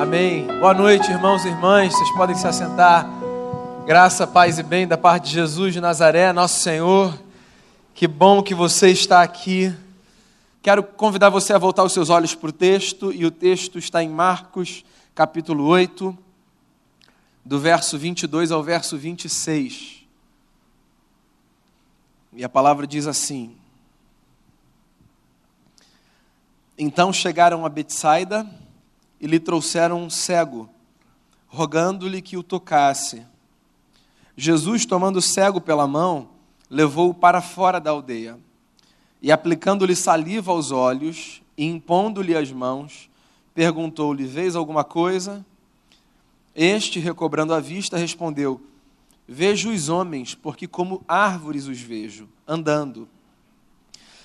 Amém. Boa noite, irmãos e irmãs. Vocês podem se assentar. Graça, paz e bem da parte de Jesus de Nazaré, nosso Senhor. Que bom que você está aqui. Quero convidar você a voltar os seus olhos para o texto, e o texto está em Marcos, capítulo 8, do verso 22 ao verso 26. E a palavra diz assim: Então chegaram a Betsaida e lhe trouxeram um cego, rogando-lhe que o tocasse. Jesus, tomando o cego pela mão, levou-o para fora da aldeia. E aplicando-lhe saliva aos olhos e impondo-lhe as mãos, perguntou-lhe: Vês alguma coisa? Este, recobrando a vista, respondeu: Vejo os homens, porque como árvores os vejo, andando.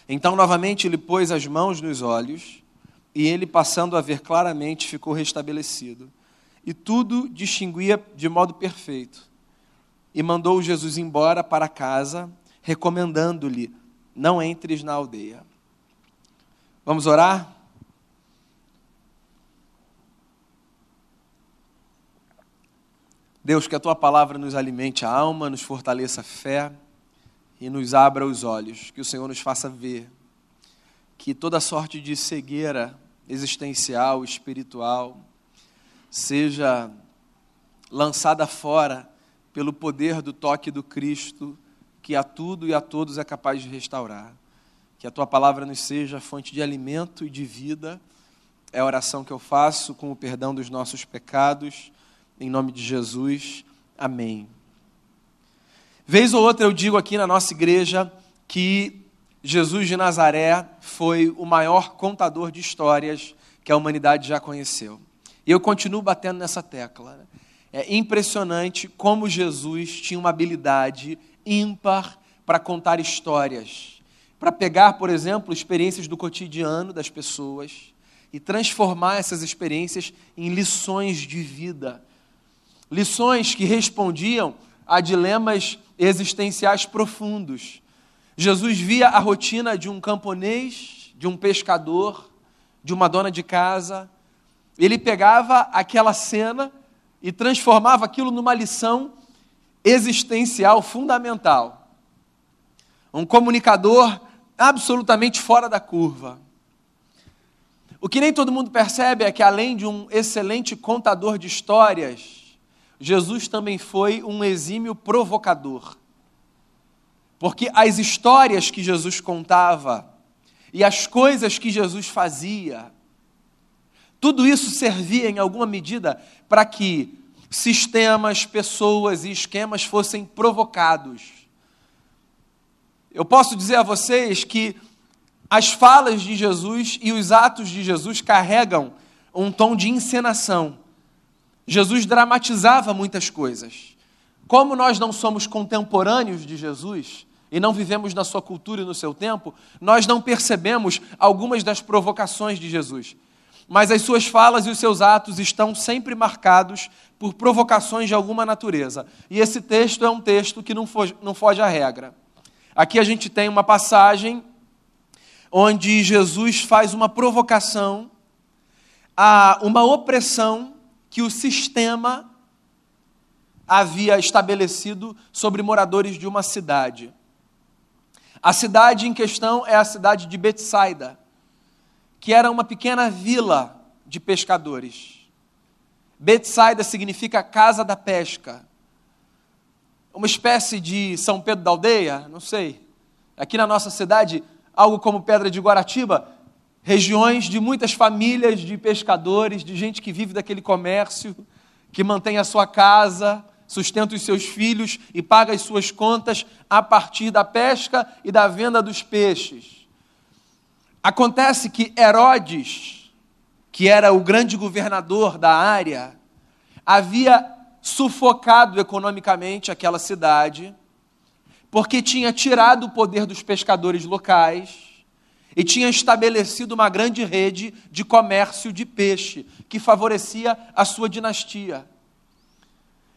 Então, novamente, ele pôs as mãos nos olhos e ele, passando a ver claramente, ficou restabelecido. E tudo distinguia de modo perfeito. E mandou Jesus embora para casa, recomendando-lhe: Não entres na aldeia. Vamos orar? Deus, que a tua palavra nos alimente a alma, nos fortaleça a fé e nos abra os olhos. Que o Senhor nos faça ver que toda sorte de cegueira existencial, espiritual, seja lançada fora pelo poder do toque do Cristo, que a tudo e a todos é capaz de restaurar. Que a tua palavra nos seja fonte de alimento e de vida. É a oração que eu faço com o perdão dos nossos pecados, em nome de Jesus. Amém. Vez ou outra eu digo aqui na nossa igreja que Jesus de Nazaré foi o maior contador de histórias que a humanidade já conheceu. E eu continuo batendo nessa tecla. Né? É impressionante como Jesus tinha uma habilidade ímpar para contar histórias, para pegar, por exemplo, experiências do cotidiano das pessoas e transformar essas experiências em lições de vida. Lições que respondiam a dilemas existenciais profundos Jesus via a rotina de um camponês, de um pescador, de uma dona de casa. Ele pegava aquela cena e transformava aquilo numa lição existencial fundamental. Um comunicador absolutamente fora da curva. O que nem todo mundo percebe é que, além de um excelente contador de histórias, Jesus também foi um exímio provocador. Porque as histórias que Jesus contava e as coisas que Jesus fazia, tudo isso servia em alguma medida para que sistemas, pessoas e esquemas fossem provocados. Eu posso dizer a vocês que as falas de Jesus e os atos de Jesus carregam um tom de encenação. Jesus dramatizava muitas coisas. Como nós não somos contemporâneos de Jesus e não vivemos na sua cultura e no seu tempo, nós não percebemos algumas das provocações de Jesus. Mas as suas falas e os seus atos estão sempre marcados por provocações de alguma natureza. E esse texto é um texto que não foge, não foge à regra. Aqui a gente tem uma passagem onde Jesus faz uma provocação a uma opressão que o sistema havia estabelecido sobre moradores de uma cidade. A cidade em questão é a cidade de Betsaida, que era uma pequena vila de pescadores. Betsaida significa casa da pesca. Uma espécie de São Pedro da aldeia, não sei. Aqui na nossa cidade, algo como Pedra de Guaratiba, regiões de muitas famílias de pescadores, de gente que vive daquele comércio, que mantém a sua casa, sustenta os seus filhos e paga as suas contas a partir da pesca e da venda dos peixes. Acontece que Herodes, que era o grande governador da área, havia sufocado economicamente aquela cidade, porque tinha tirado o poder dos pescadores locais e tinha estabelecido uma grande rede de comércio de peixe que favorecia a sua dinastia.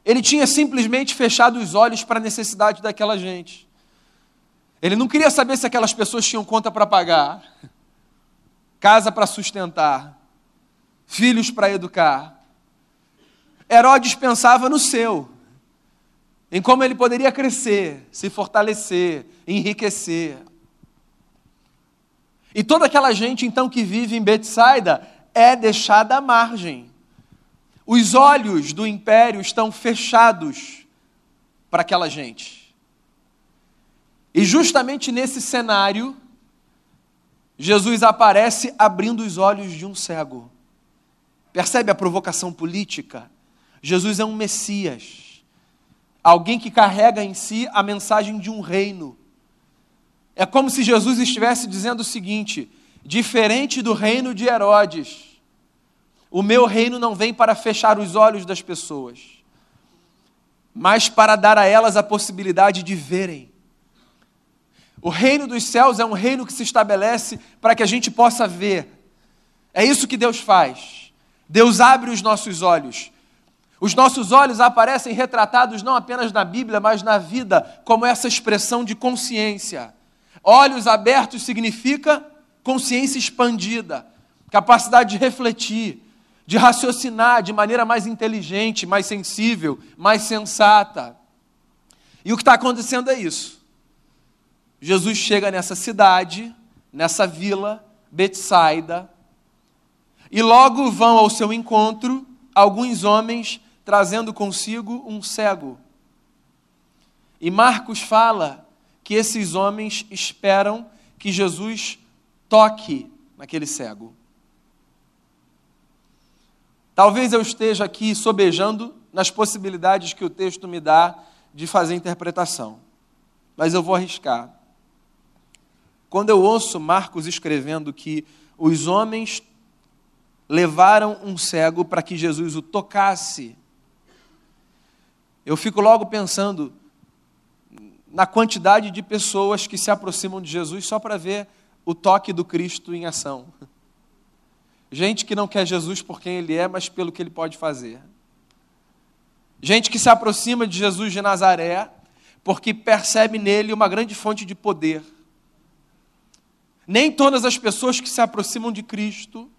Ele tinha simplesmente fechado os olhos para a necessidade daquela gente. Ele não queria saber se aquelas pessoas tinham conta para pagar, casa para sustentar, filhos para educar. Herodes pensava no seu, em como ele poderia crescer, se fortalecer, enriquecer. E toda aquela gente então que vive em Betsaida é deixada à margem. Os olhos do império estão fechados para aquela gente. E justamente nesse cenário, Jesus aparece abrindo os olhos de um cego. Percebe a provocação política? Jesus é um Messias, alguém que carrega em si a mensagem de um reino. É como se Jesus estivesse dizendo o seguinte: diferente do reino de Herodes, o meu reino não vem para fechar os olhos das pessoas, mas para dar a elas a possibilidade de verem. O reino dos céus é um reino que se estabelece para que a gente possa ver. É isso que Deus faz. Deus abre os nossos olhos. Os nossos olhos aparecem retratados não apenas na Bíblia, mas na vida, como essa expressão de consciência. Olhos abertos significa consciência expandida, capacidade de refletir, de raciocinar de maneira mais inteligente, mais sensível, mais sensata. E o que está acontecendo é isso. Jesus chega nessa cidade, nessa vila, Betsaida, e logo vão ao seu encontro alguns homens trazendo consigo um cego. E Marcos fala que esses homens esperam que Jesus toque naquele cego. Talvez eu esteja aqui sobejando nas possibilidades que o texto me dá de fazer interpretação, mas eu vou arriscar. Quando eu ouço Marcos escrevendo que os homens levaram um cego para que Jesus o tocasse, eu fico logo pensando na quantidade de pessoas que se aproximam de Jesus só para ver o toque do Cristo em ação. Gente que não quer Jesus por quem ele é, mas pelo que ele pode fazer. Gente que se aproxima de Jesus de Nazaré porque percebe nele uma grande fonte de poder. Nem todas as pessoas que se aproximam de Cristo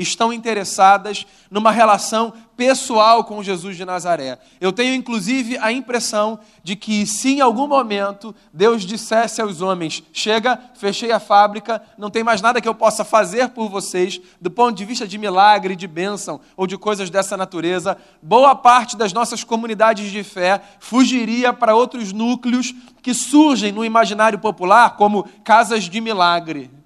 estão interessadas numa relação pessoal com Jesus de Nazaré. Eu tenho inclusive a impressão de que, se em algum momento Deus dissesse aos homens: chega, fechei a fábrica, não tem mais nada que eu possa fazer por vocês, do ponto de vista de milagre, de bênção ou de coisas dessa natureza, boa parte das nossas comunidades de fé fugiria para outros núcleos que surgem no imaginário popular como casas de milagre.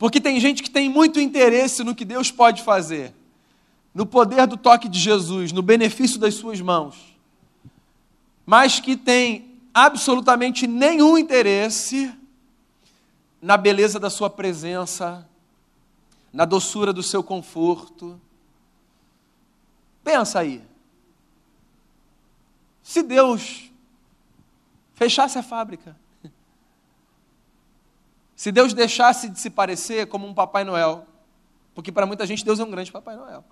Porque tem gente que tem muito interesse no que Deus pode fazer, no poder do toque de Jesus, no benefício das suas mãos, mas que tem absolutamente nenhum interesse na beleza da sua presença, na doçura do seu conforto. Pensa aí. Se Deus fechasse a fábrica, se Deus deixasse de se parecer como um Papai Noel, porque para muita gente Deus é um grande Papai Noel,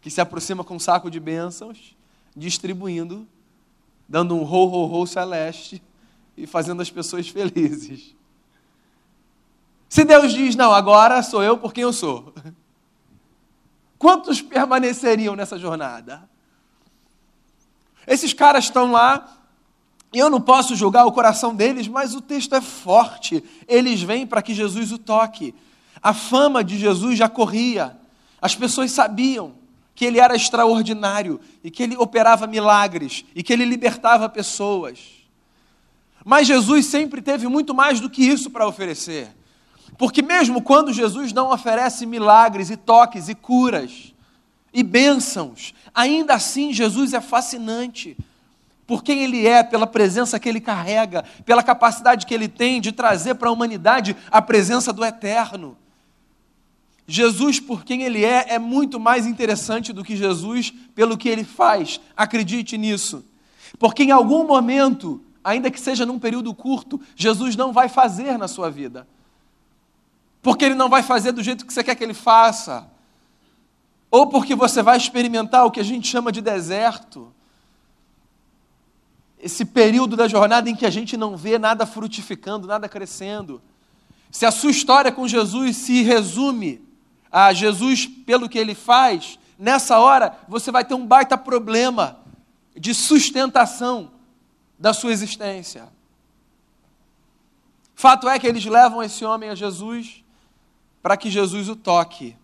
que se aproxima com um saco de bênçãos, distribuindo, dando um ho, ho, ho celeste e fazendo as pessoas felizes. Se Deus diz, não, agora sou eu por quem eu sou, quantos permaneceriam nessa jornada? Esses caras estão lá eu não posso julgar o coração deles, mas o texto é forte. Eles vêm para que Jesus o toque. A fama de Jesus já corria. As pessoas sabiam que ele era extraordinário e que ele operava milagres e que ele libertava pessoas. Mas Jesus sempre teve muito mais do que isso para oferecer. Porque mesmo quando Jesus não oferece milagres e toques e curas e bênçãos, ainda assim Jesus é fascinante por quem ele é, pela presença que ele carrega, pela capacidade que ele tem de trazer para a humanidade a presença do eterno. Jesus, por quem ele é, é muito mais interessante do que Jesus pelo que ele faz. Acredite nisso. Porque em algum momento, ainda que seja num período curto, Jesus não vai fazer na sua vida. Porque ele não vai fazer do jeito que você quer que ele faça. Ou porque você vai experimentar o que a gente chama de deserto esse período da jornada em que a gente não vê nada frutificando, nada crescendo. Se a sua história com Jesus se resume a Jesus pelo que ele faz, nessa hora você vai ter um baita problema de sustentação da sua existência. Fato é que eles levam esse homem a Jesus para que Jesus o toque.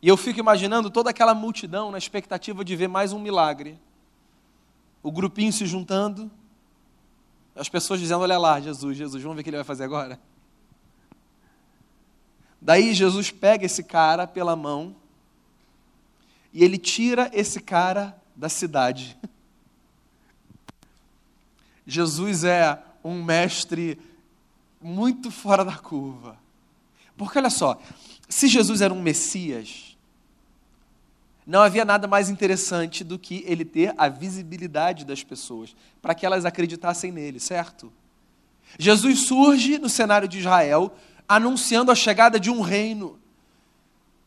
E eu fico imaginando toda aquela multidão na expectativa de ver mais um milagre. O grupinho se juntando, as pessoas dizendo: Olha lá, Jesus, Jesus, vamos ver o que ele vai fazer agora. Daí Jesus pega esse cara pela mão e ele tira esse cara da cidade. Jesus é um mestre muito fora da curva. Porque olha só, se Jesus era um Messias, não havia nada mais interessante do que ele ter a visibilidade das pessoas, para que elas acreditassem nele, certo? Jesus surge no cenário de Israel, anunciando a chegada de um reino,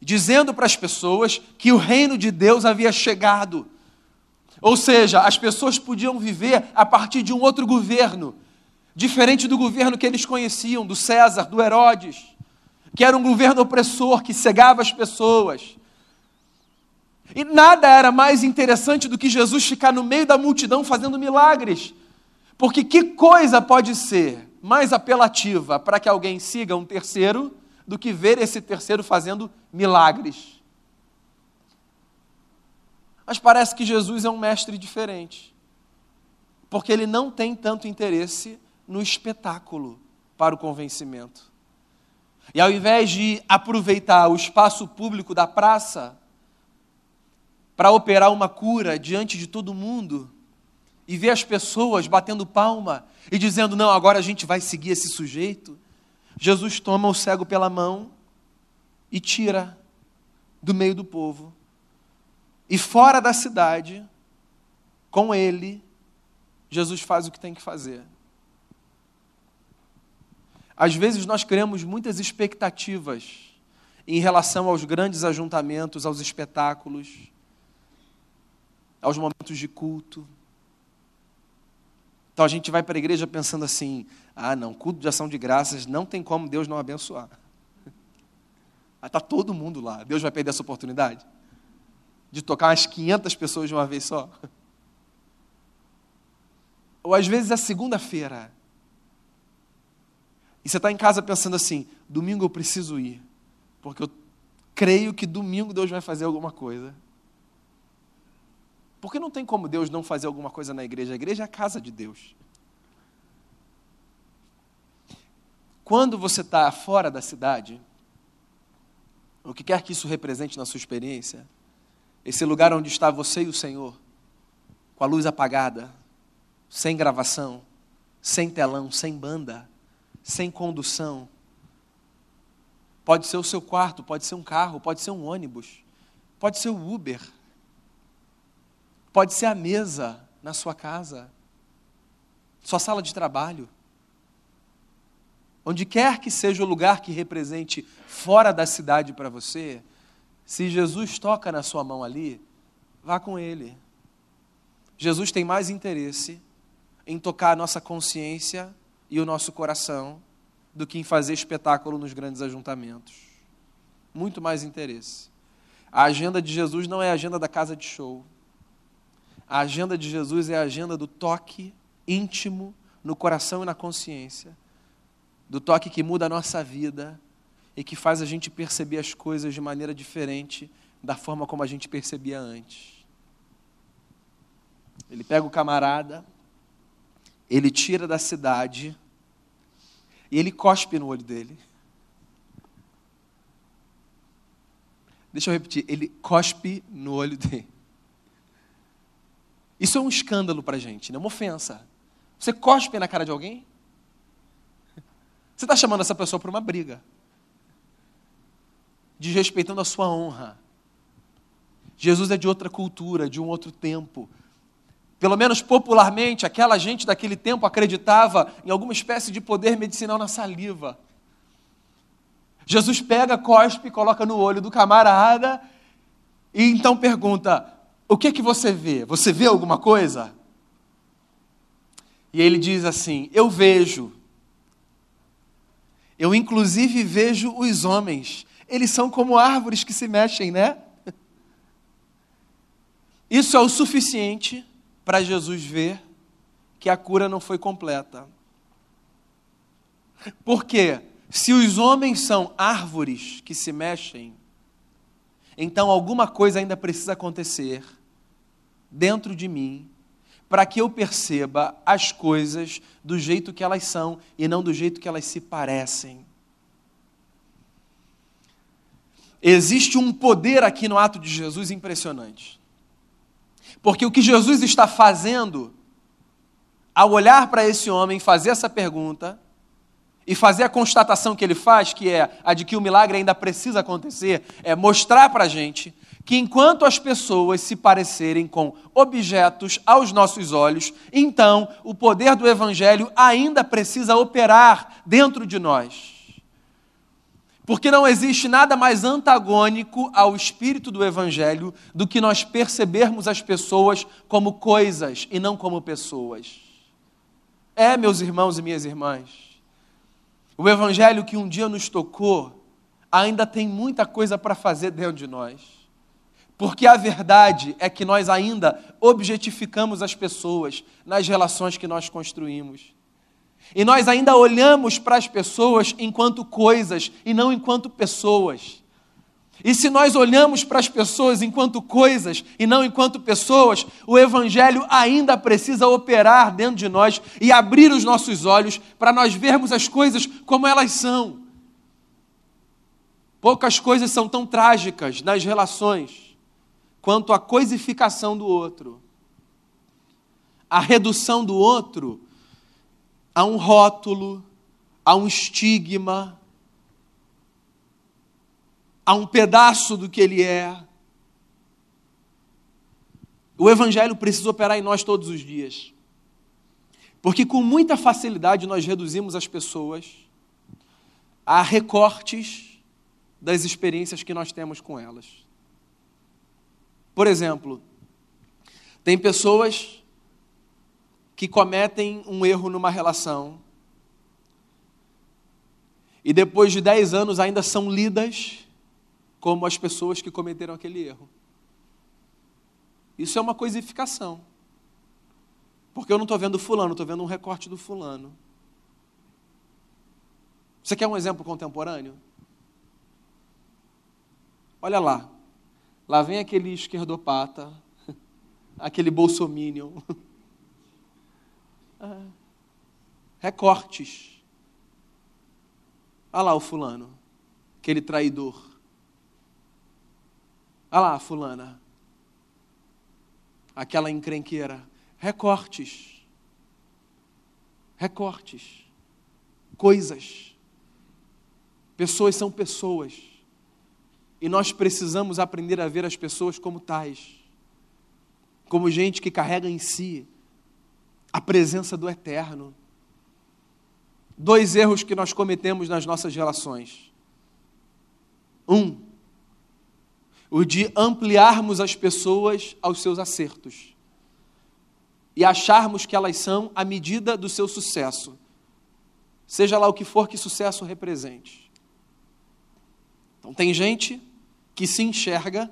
dizendo para as pessoas que o reino de Deus havia chegado. Ou seja, as pessoas podiam viver a partir de um outro governo, diferente do governo que eles conheciam, do César, do Herodes, que era um governo opressor que cegava as pessoas. E nada era mais interessante do que Jesus ficar no meio da multidão fazendo milagres. Porque que coisa pode ser mais apelativa para que alguém siga um terceiro do que ver esse terceiro fazendo milagres? Mas parece que Jesus é um mestre diferente. Porque ele não tem tanto interesse no espetáculo para o convencimento. E ao invés de aproveitar o espaço público da praça para operar uma cura diante de todo mundo e ver as pessoas batendo palma e dizendo: não, agora a gente vai seguir esse sujeito, Jesus toma o cego pela mão e tira do meio do povo. E fora da cidade, com ele, Jesus faz o que tem que fazer. Às vezes nós criamos muitas expectativas em relação aos grandes ajuntamentos, aos espetáculos, aos momentos de culto. Então a gente vai para a igreja pensando assim: ah, não, culto de ação de graças, não tem como Deus não abençoar. Está todo mundo lá. Deus vai perder essa oportunidade? De tocar umas 500 pessoas de uma vez só? Ou às vezes é segunda-feira. E você está em casa pensando assim: domingo eu preciso ir, porque eu creio que domingo Deus vai fazer alguma coisa. Porque não tem como Deus não fazer alguma coisa na igreja. A igreja é a casa de Deus. Quando você está fora da cidade, o que quer que isso represente na sua experiência, esse lugar onde está você e o Senhor, com a luz apagada, sem gravação, sem telão, sem banda, sem condução, pode ser o seu quarto, pode ser um carro, pode ser um ônibus, pode ser o Uber Pode ser a mesa na sua casa, sua sala de trabalho. Onde quer que seja o lugar que represente fora da cidade para você, se Jesus toca na sua mão ali, vá com ele. Jesus tem mais interesse em tocar a nossa consciência e o nosso coração do que em fazer espetáculo nos grandes ajuntamentos. Muito mais interesse. A agenda de Jesus não é a agenda da casa de show. A agenda de Jesus é a agenda do toque íntimo no coração e na consciência, do toque que muda a nossa vida e que faz a gente perceber as coisas de maneira diferente da forma como a gente percebia antes. Ele pega o camarada, ele tira da cidade e ele cospe no olho dele. Deixa eu repetir, ele cospe no olho dele. Isso é um escândalo para a gente, né? uma ofensa. Você cospe na cara de alguém? Você está chamando essa pessoa para uma briga, desrespeitando a sua honra. Jesus é de outra cultura, de um outro tempo. Pelo menos popularmente, aquela gente daquele tempo acreditava em alguma espécie de poder medicinal na saliva. Jesus pega, cospe, coloca no olho do camarada e então pergunta: o que que você vê? Você vê alguma coisa? E ele diz assim: Eu vejo. Eu inclusive vejo os homens. Eles são como árvores que se mexem, né? Isso é o suficiente para Jesus ver que a cura não foi completa. Porque se os homens são árvores que se mexem, então alguma coisa ainda precisa acontecer dentro de mim para que eu perceba as coisas do jeito que elas são e não do jeito que elas se parecem. Existe um poder aqui no ato de Jesus impressionante. Porque o que Jesus está fazendo, ao olhar para esse homem, fazer essa pergunta, e fazer a constatação que ele faz, que é a de que o milagre ainda precisa acontecer, é mostrar para a gente que enquanto as pessoas se parecerem com objetos aos nossos olhos, então o poder do Evangelho ainda precisa operar dentro de nós. Porque não existe nada mais antagônico ao espírito do Evangelho do que nós percebermos as pessoas como coisas e não como pessoas. É, meus irmãos e minhas irmãs. O Evangelho que um dia nos tocou ainda tem muita coisa para fazer dentro de nós. Porque a verdade é que nós ainda objetificamos as pessoas nas relações que nós construímos. E nós ainda olhamos para as pessoas enquanto coisas e não enquanto pessoas. E se nós olhamos para as pessoas enquanto coisas e não enquanto pessoas, o Evangelho ainda precisa operar dentro de nós e abrir os nossos olhos para nós vermos as coisas como elas são. Poucas coisas são tão trágicas nas relações quanto a coisificação do outro, a redução do outro a um rótulo, a um estigma, a um pedaço do que ele é. O Evangelho precisa operar em nós todos os dias. Porque com muita facilidade nós reduzimos as pessoas a recortes das experiências que nós temos com elas. Por exemplo, tem pessoas que cometem um erro numa relação e depois de 10 anos ainda são lidas como as pessoas que cometeram aquele erro. Isso é uma coisificação. Porque eu não estou vendo fulano, estou vendo um recorte do fulano. Você quer um exemplo contemporâneo? Olha lá. Lá vem aquele esquerdopata, aquele bolsominion. Ah, recortes. Olha lá o fulano, aquele traidor. Olha lá, fulana. Aquela encrenqueira. Recortes. Recortes. Coisas. Pessoas são pessoas. E nós precisamos aprender a ver as pessoas como tais. Como gente que carrega em si a presença do eterno. Dois erros que nós cometemos nas nossas relações. Um, o de ampliarmos as pessoas aos seus acertos e acharmos que elas são a medida do seu sucesso, seja lá o que for que sucesso represente. Então, tem gente que se enxerga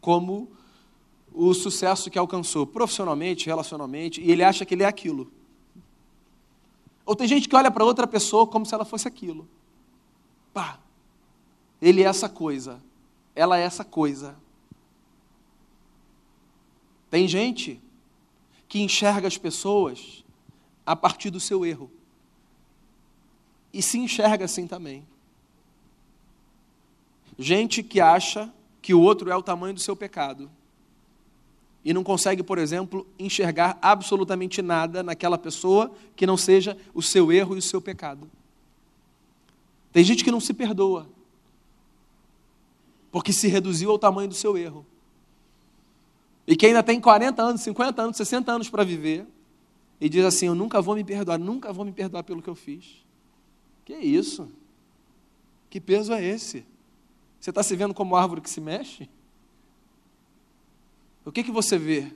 como o sucesso que alcançou profissionalmente, relacionalmente, e ele acha que ele é aquilo. Ou tem gente que olha para outra pessoa como se ela fosse aquilo. Pá, ele é essa coisa ela é essa coisa. Tem gente que enxerga as pessoas a partir do seu erro. E se enxerga assim também. Gente que acha que o outro é o tamanho do seu pecado. E não consegue, por exemplo, enxergar absolutamente nada naquela pessoa que não seja o seu erro e o seu pecado. Tem gente que não se perdoa porque se reduziu ao tamanho do seu erro. E que ainda tem 40 anos, 50 anos, 60 anos para viver, e diz assim: Eu nunca vou me perdoar, nunca vou me perdoar pelo que eu fiz. Que isso? Que peso é esse? Você está se vendo como árvore que se mexe? O que, que você vê?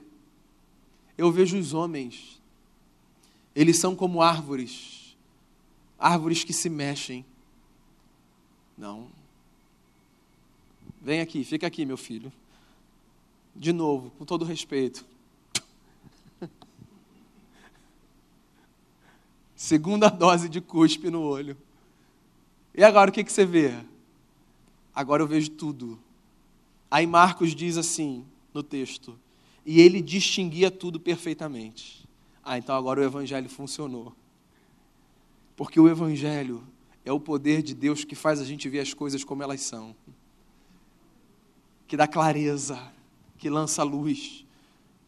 Eu vejo os homens, eles são como árvores, árvores que se mexem. Não, Vem aqui, fica aqui, meu filho. De novo, com todo respeito. Segunda dose de cuspe no olho. E agora o que, que você vê? Agora eu vejo tudo. Aí Marcos diz assim no texto: e ele distinguia tudo perfeitamente. Ah, então agora o evangelho funcionou. Porque o evangelho é o poder de Deus que faz a gente ver as coisas como elas são. Que dá clareza, que lança luz,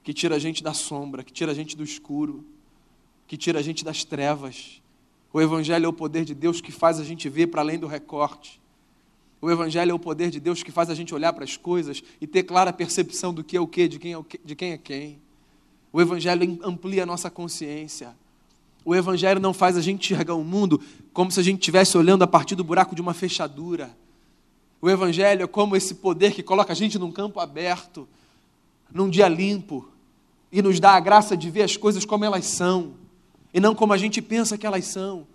que tira a gente da sombra, que tira a gente do escuro, que tira a gente das trevas. O Evangelho é o poder de Deus que faz a gente ver para além do recorte. O Evangelho é o poder de Deus que faz a gente olhar para as coisas e ter clara percepção do que é o que, de quem é, o de quem é quem. O Evangelho amplia a nossa consciência. O Evangelho não faz a gente enxergar o mundo como se a gente estivesse olhando a partir do buraco de uma fechadura. O Evangelho é como esse poder que coloca a gente num campo aberto, num dia limpo, e nos dá a graça de ver as coisas como elas são, e não como a gente pensa que elas são.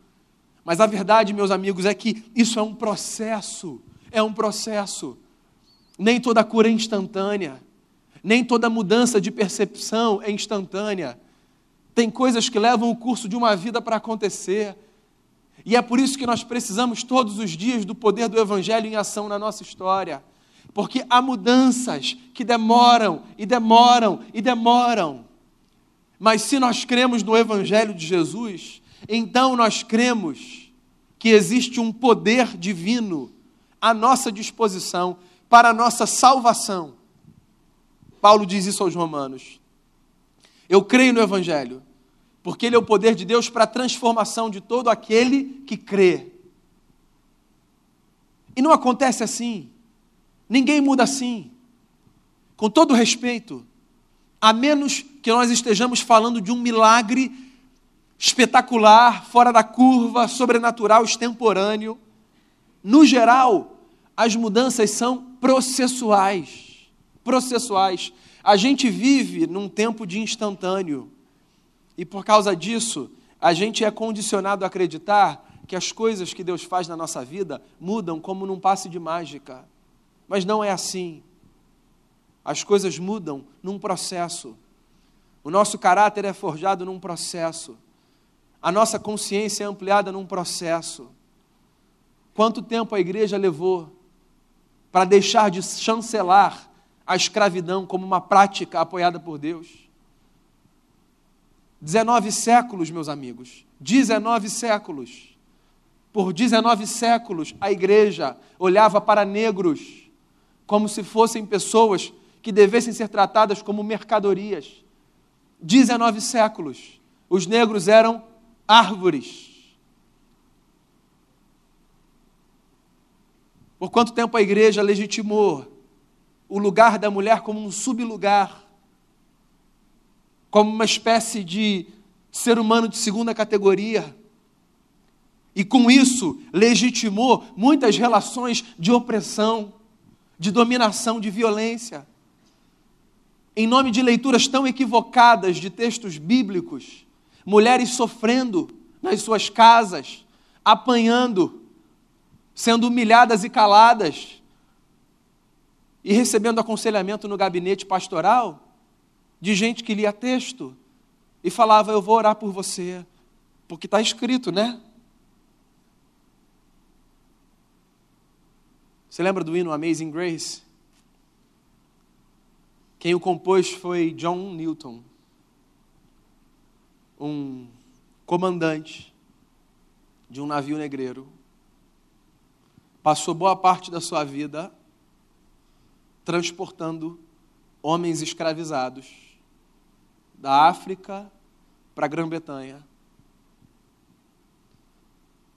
Mas a verdade, meus amigos, é que isso é um processo, é um processo. Nem toda cura é instantânea, nem toda mudança de percepção é instantânea. Tem coisas que levam o curso de uma vida para acontecer. E é por isso que nós precisamos todos os dias do poder do Evangelho em ação na nossa história. Porque há mudanças que demoram e demoram e demoram. Mas se nós cremos no Evangelho de Jesus, então nós cremos que existe um poder divino à nossa disposição para a nossa salvação. Paulo diz isso aos Romanos. Eu creio no Evangelho, porque ele é o poder de Deus para a transformação de todo aquele que crê. E não acontece assim. Ninguém muda assim. Com todo respeito, a menos que nós estejamos falando de um milagre espetacular, fora da curva, sobrenatural, extemporâneo. No geral, as mudanças são processuais. Processuais. A gente vive num tempo de instantâneo. E por causa disso, a gente é condicionado a acreditar que as coisas que Deus faz na nossa vida mudam como num passe de mágica. Mas não é assim. As coisas mudam num processo. O nosso caráter é forjado num processo. A nossa consciência é ampliada num processo. Quanto tempo a igreja levou para deixar de chancelar a escravidão como uma prática apoiada por Deus. 19 séculos, meus amigos, 19 séculos. Por 19 séculos, a igreja olhava para negros como se fossem pessoas que devessem ser tratadas como mercadorias. 19 séculos, os negros eram árvores. Por quanto tempo a igreja legitimou o lugar da mulher como um sublugar, como uma espécie de ser humano de segunda categoria. E com isso legitimou muitas relações de opressão, de dominação, de violência. Em nome de leituras tão equivocadas de textos bíblicos, mulheres sofrendo nas suas casas, apanhando, sendo humilhadas e caladas, e recebendo aconselhamento no gabinete pastoral de gente que lia texto e falava: Eu vou orar por você, porque está escrito, né? Você lembra do hino Amazing Grace? Quem o compôs foi John Newton, um comandante de um navio negreiro. Passou boa parte da sua vida transportando homens escravizados da África para a Grã-Bretanha.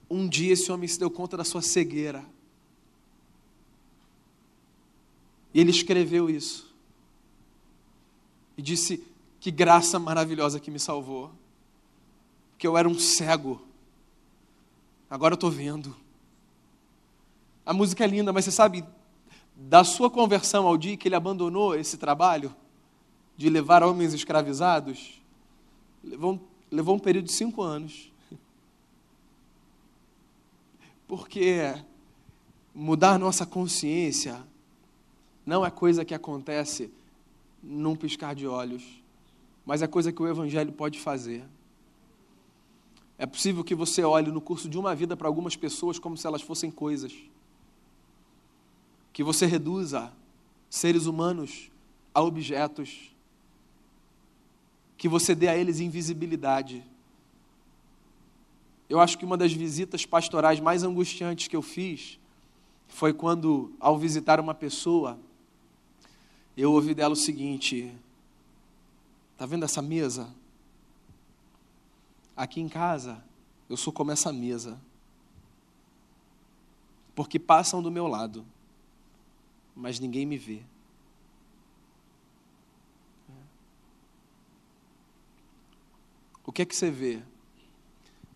Um dia esse homem se deu conta da sua cegueira. E ele escreveu isso. E disse: Que graça maravilhosa que me salvou. Que eu era um cego. Agora eu estou vendo. A música é linda, mas você sabe, da sua conversão ao dia que ele abandonou esse trabalho de levar homens escravizados, levou, levou um período de cinco anos. Porque mudar nossa consciência não é coisa que acontece num piscar de olhos, mas é coisa que o Evangelho pode fazer. É possível que você olhe no curso de uma vida para algumas pessoas como se elas fossem coisas. Que você reduza seres humanos a objetos. Que você dê a eles invisibilidade. Eu acho que uma das visitas pastorais mais angustiantes que eu fiz foi quando, ao visitar uma pessoa, eu ouvi dela o seguinte: Está vendo essa mesa? Aqui em casa, eu sou como essa mesa. Porque passam do meu lado, mas ninguém me vê. O que é que você vê?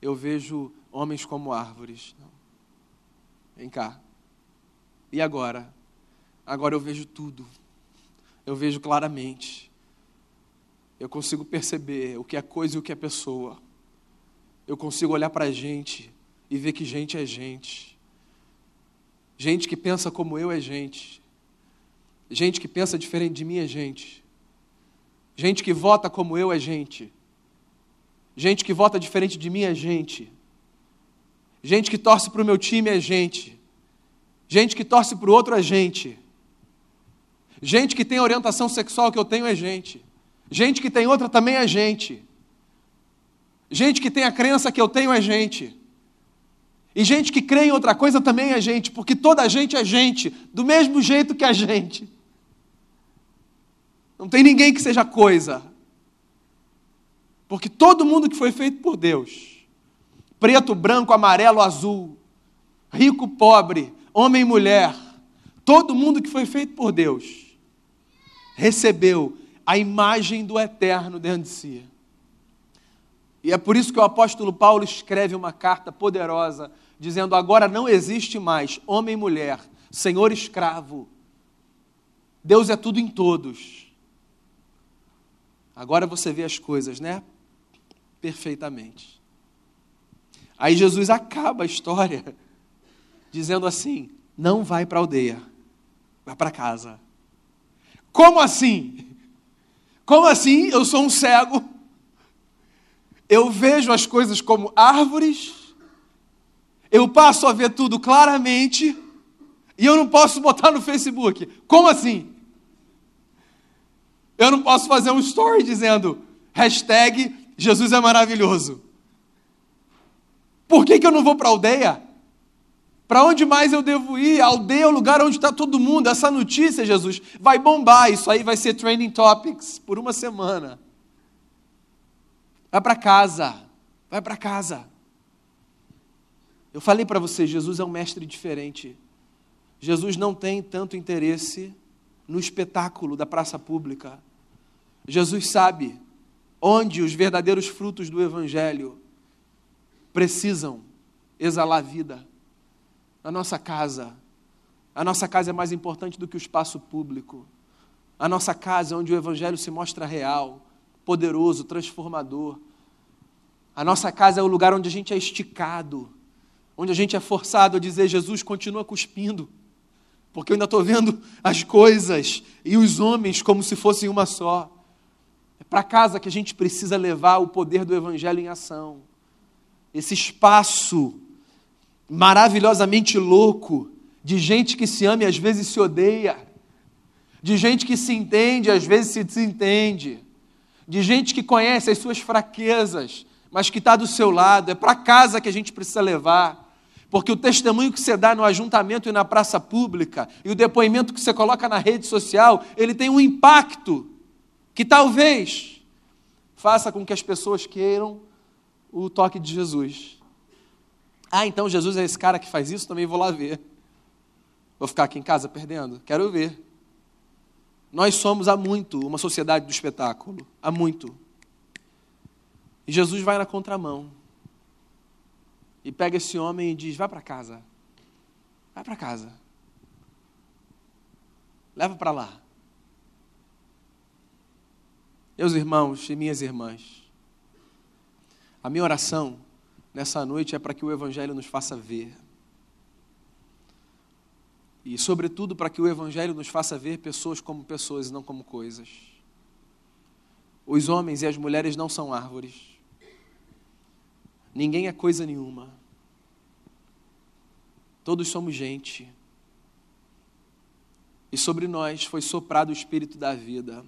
Eu vejo homens como árvores. Vem cá. E agora? Agora eu vejo tudo. Eu vejo claramente. Eu consigo perceber o que é coisa e o que é pessoa eu consigo olhar para a gente e ver que gente é gente. Gente que pensa como eu é gente. Gente que pensa diferente de mim é gente. Gente que vota como eu é gente. Gente que vota diferente de mim é gente. Gente que torce para o meu time é gente. Gente que torce para o outro é gente. Gente que tem orientação sexual que eu tenho é gente. Gente que tem outra também é gente. Gente que tem a crença que eu tenho é gente. E gente que crê em outra coisa também é gente, porque toda gente é gente, do mesmo jeito que a gente. Não tem ninguém que seja coisa. Porque todo mundo que foi feito por Deus, preto, branco, amarelo, azul, rico, pobre, homem e mulher, todo mundo que foi feito por Deus, recebeu a imagem do eterno dentro de si. E é por isso que o apóstolo Paulo escreve uma carta poderosa, dizendo: agora não existe mais homem e mulher, senhor escravo. Deus é tudo em todos. Agora você vê as coisas, né? Perfeitamente. Aí Jesus acaba a história dizendo assim: não vai para a aldeia, vai para casa. Como assim? Como assim? Eu sou um cego eu vejo as coisas como árvores, eu passo a ver tudo claramente, e eu não posso botar no Facebook. Como assim? Eu não posso fazer um story dizendo hashtag Jesus é maravilhoso. Por que, que eu não vou para a aldeia? Para onde mais eu devo ir? A aldeia é o lugar onde está todo mundo. Essa notícia, Jesus, vai bombar. Isso aí vai ser trending topics por uma semana. Vai para casa. Vai para casa. Eu falei para você, Jesus é um mestre diferente. Jesus não tem tanto interesse no espetáculo da praça pública. Jesus sabe onde os verdadeiros frutos do Evangelho precisam exalar vida. Na nossa casa. A nossa casa é mais importante do que o espaço público. A nossa casa é onde o Evangelho se mostra real poderoso, transformador. A nossa casa é o lugar onde a gente é esticado, onde a gente é forçado a dizer: Jesus, continua cuspindo, porque eu ainda estou vendo as coisas e os homens como se fossem uma só. É para casa que a gente precisa levar o poder do Evangelho em ação. Esse espaço maravilhosamente louco de gente que se ama e às vezes se odeia, de gente que se entende e às vezes se desentende de gente que conhece as suas fraquezas, mas que está do seu lado. É para casa que a gente precisa levar. Porque o testemunho que você dá no ajuntamento e na praça pública, e o depoimento que você coloca na rede social, ele tem um impacto que talvez faça com que as pessoas queiram o toque de Jesus. Ah, então Jesus é esse cara que faz isso? Também vou lá ver. Vou ficar aqui em casa perdendo? Quero ver. Nós somos há muito uma sociedade do espetáculo, há muito. E Jesus vai na contramão e pega esse homem e diz: Vai para casa, vai para casa, leva para lá. Meus irmãos e minhas irmãs, a minha oração nessa noite é para que o Evangelho nos faça ver e, sobretudo, para que o Evangelho nos faça ver pessoas como pessoas e não como coisas. Os homens e as mulheres não são árvores. Ninguém é coisa nenhuma. Todos somos gente. E sobre nós foi soprado o espírito da vida.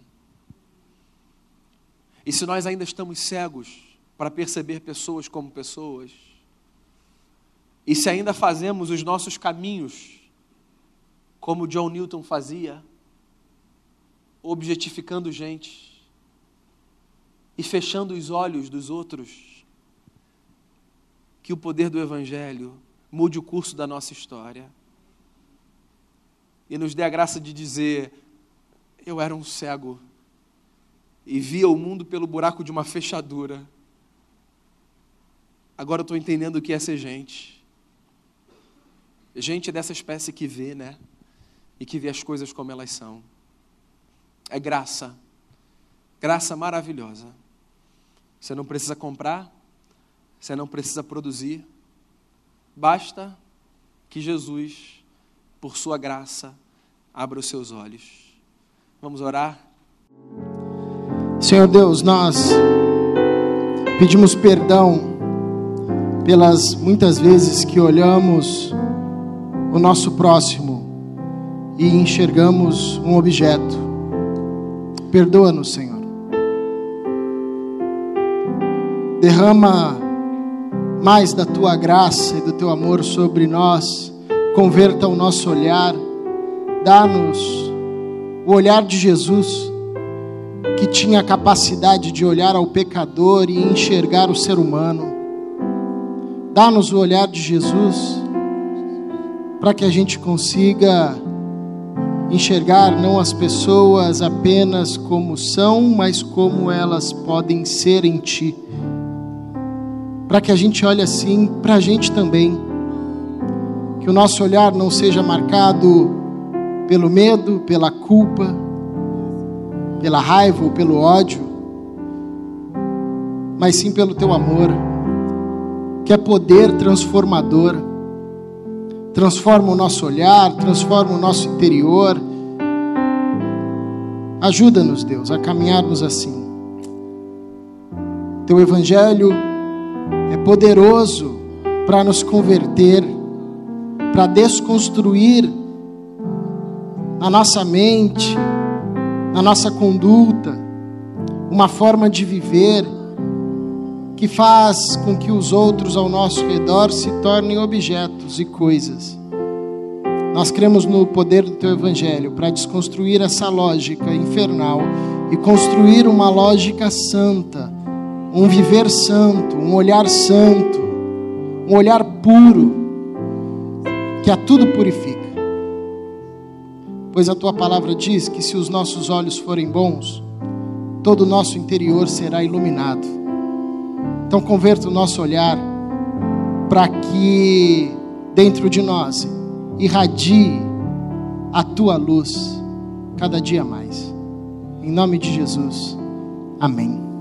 E se nós ainda estamos cegos para perceber pessoas como pessoas, e se ainda fazemos os nossos caminhos como John Newton fazia, objetificando gente e fechando os olhos dos outros, que o poder do Evangelho mude o curso da nossa história e nos dê a graça de dizer: Eu era um cego e via o mundo pelo buraco de uma fechadura. Agora eu estou entendendo o que é ser gente. Gente é dessa espécie que vê, né? E que vê as coisas como elas são. É graça. Graça maravilhosa. Você não precisa comprar, você não precisa produzir. Basta que Jesus, por sua graça, abra os seus olhos. Vamos orar? Senhor Deus, nós pedimos perdão pelas muitas vezes que olhamos o nosso próximo e enxergamos um objeto. Perdoa-nos, Senhor. Derrama mais da tua graça e do teu amor sobre nós. Converta o nosso olhar. Dá-nos o olhar de Jesus, que tinha a capacidade de olhar ao pecador e enxergar o ser humano. Dá-nos o olhar de Jesus, para que a gente consiga enxergar não as pessoas apenas como são, mas como elas podem ser em Ti. Para que a gente olhe assim para a gente também. Que o nosso olhar não seja marcado pelo medo, pela culpa, pela raiva ou pelo ódio, mas sim pelo Teu amor que é poder transformador. Transforma o nosso olhar, transforma o nosso interior. Ajuda-nos, Deus, a caminharmos assim. Teu Evangelho é poderoso para nos converter, para desconstruir na nossa mente, na nossa conduta, uma forma de viver que faz com que os outros ao nosso redor se tornem objetos e coisas. Nós cremos no poder do teu evangelho para desconstruir essa lógica infernal e construir uma lógica santa, um viver santo, um olhar santo, um olhar puro, que a tudo purifica. Pois a tua palavra diz que se os nossos olhos forem bons, todo o nosso interior será iluminado. Então, converta o nosso olhar para que dentro de nós irradie a tua luz cada dia mais. Em nome de Jesus. Amém.